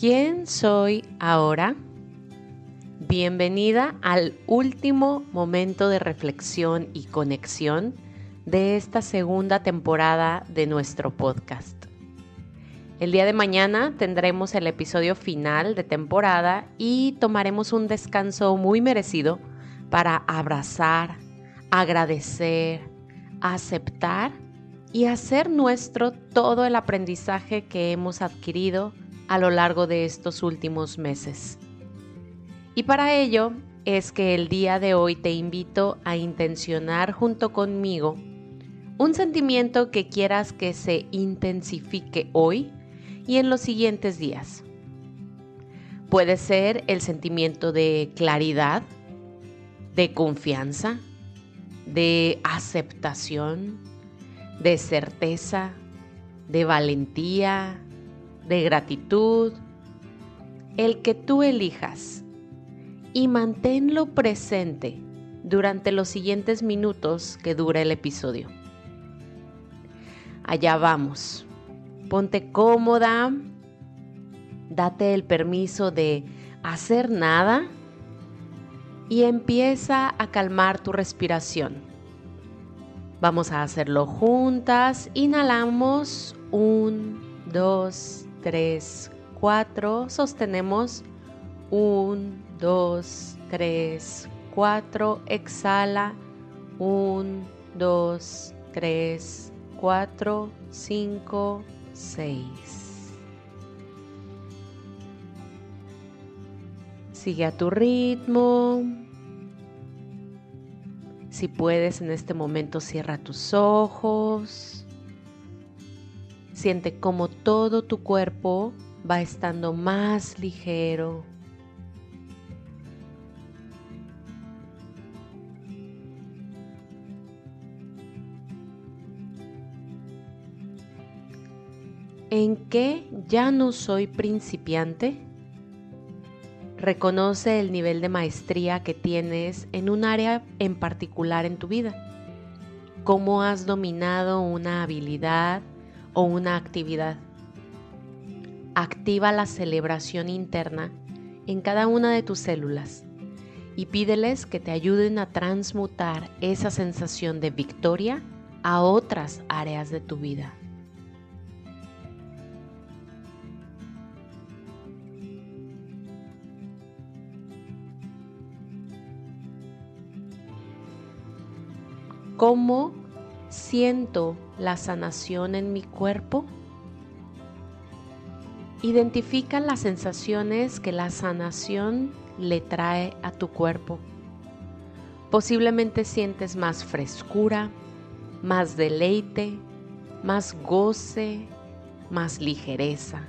¿Quién soy ahora? Bienvenida al último momento de reflexión y conexión de esta segunda temporada de nuestro podcast. El día de mañana tendremos el episodio final de temporada y tomaremos un descanso muy merecido para abrazar, agradecer, aceptar y hacer nuestro todo el aprendizaje que hemos adquirido a lo largo de estos últimos meses. Y para ello es que el día de hoy te invito a intencionar junto conmigo un sentimiento que quieras que se intensifique hoy y en los siguientes días. Puede ser el sentimiento de claridad, de confianza, de aceptación, de certeza, de valentía, de gratitud, el que tú elijas y manténlo presente durante los siguientes minutos que dura el episodio. Allá vamos. Ponte cómoda, date el permiso de hacer nada y empieza a calmar tu respiración. Vamos a hacerlo juntas. Inhalamos. Un, dos, tres, cuatro. Sostenemos. Un, dos, tres, cuatro. Exhala. Un, dos, tres, cuatro, cinco, 6. Sigue a tu ritmo. Si puedes en este momento cierra tus ojos. Siente como todo tu cuerpo va estando más ligero. ¿En qué ya no soy principiante? Reconoce el nivel de maestría que tienes en un área en particular en tu vida. ¿Cómo has dominado una habilidad o una actividad? Activa la celebración interna en cada una de tus células y pídeles que te ayuden a transmutar esa sensación de victoria a otras áreas de tu vida. ¿Cómo siento la sanación en mi cuerpo? Identifica las sensaciones que la sanación le trae a tu cuerpo. Posiblemente sientes más frescura, más deleite, más goce, más ligereza.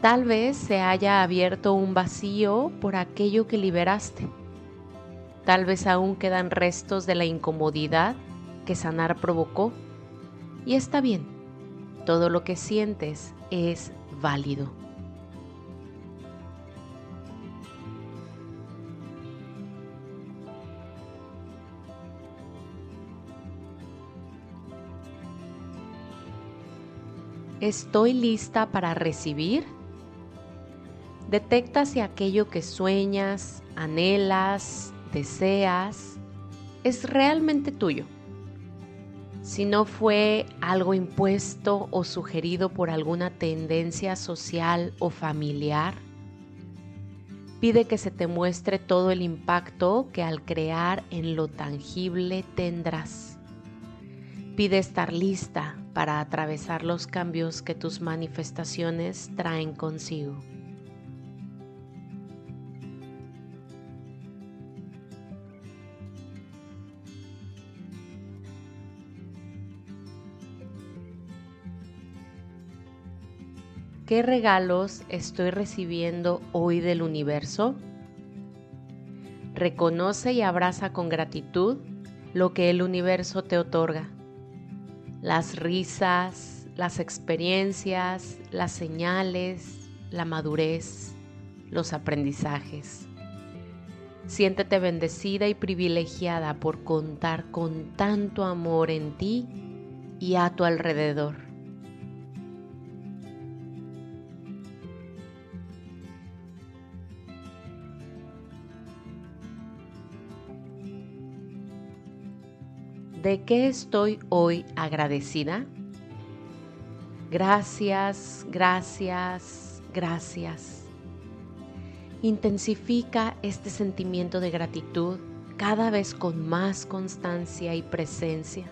Tal vez se haya abierto un vacío por aquello que liberaste Tal vez aún quedan restos de la incomodidad que sanar provocó. Y está bien, todo lo que sientes es válido. ¿Estoy lista para recibir? Detecta si aquello que sueñas, anhelas, deseas es realmente tuyo. Si no fue algo impuesto o sugerido por alguna tendencia social o familiar, pide que se te muestre todo el impacto que al crear en lo tangible tendrás. Pide estar lista para atravesar los cambios que tus manifestaciones traen consigo. ¿Qué regalos estoy recibiendo hoy del universo? Reconoce y abraza con gratitud lo que el universo te otorga. Las risas, las experiencias, las señales, la madurez, los aprendizajes. Siéntete bendecida y privilegiada por contar con tanto amor en ti y a tu alrededor. ¿De qué estoy hoy agradecida? Gracias, gracias, gracias. Intensifica este sentimiento de gratitud cada vez con más constancia y presencia.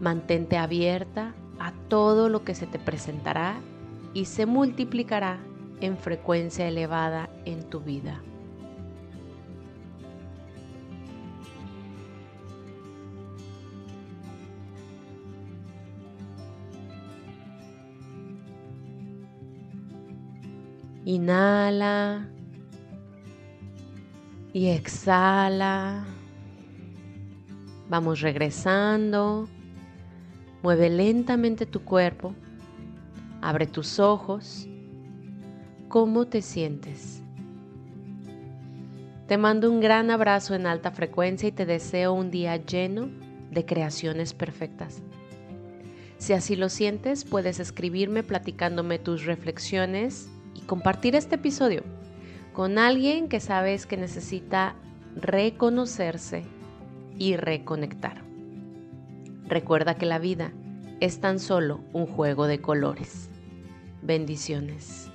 Mantente abierta a todo lo que se te presentará y se multiplicará en frecuencia elevada en tu vida. Inhala y exhala. Vamos regresando. Mueve lentamente tu cuerpo. Abre tus ojos. ¿Cómo te sientes? Te mando un gran abrazo en alta frecuencia y te deseo un día lleno de creaciones perfectas. Si así lo sientes, puedes escribirme platicándome tus reflexiones y compartir este episodio con alguien que sabes que necesita reconocerse y reconectar. Recuerda que la vida es tan solo un juego de colores. Bendiciones.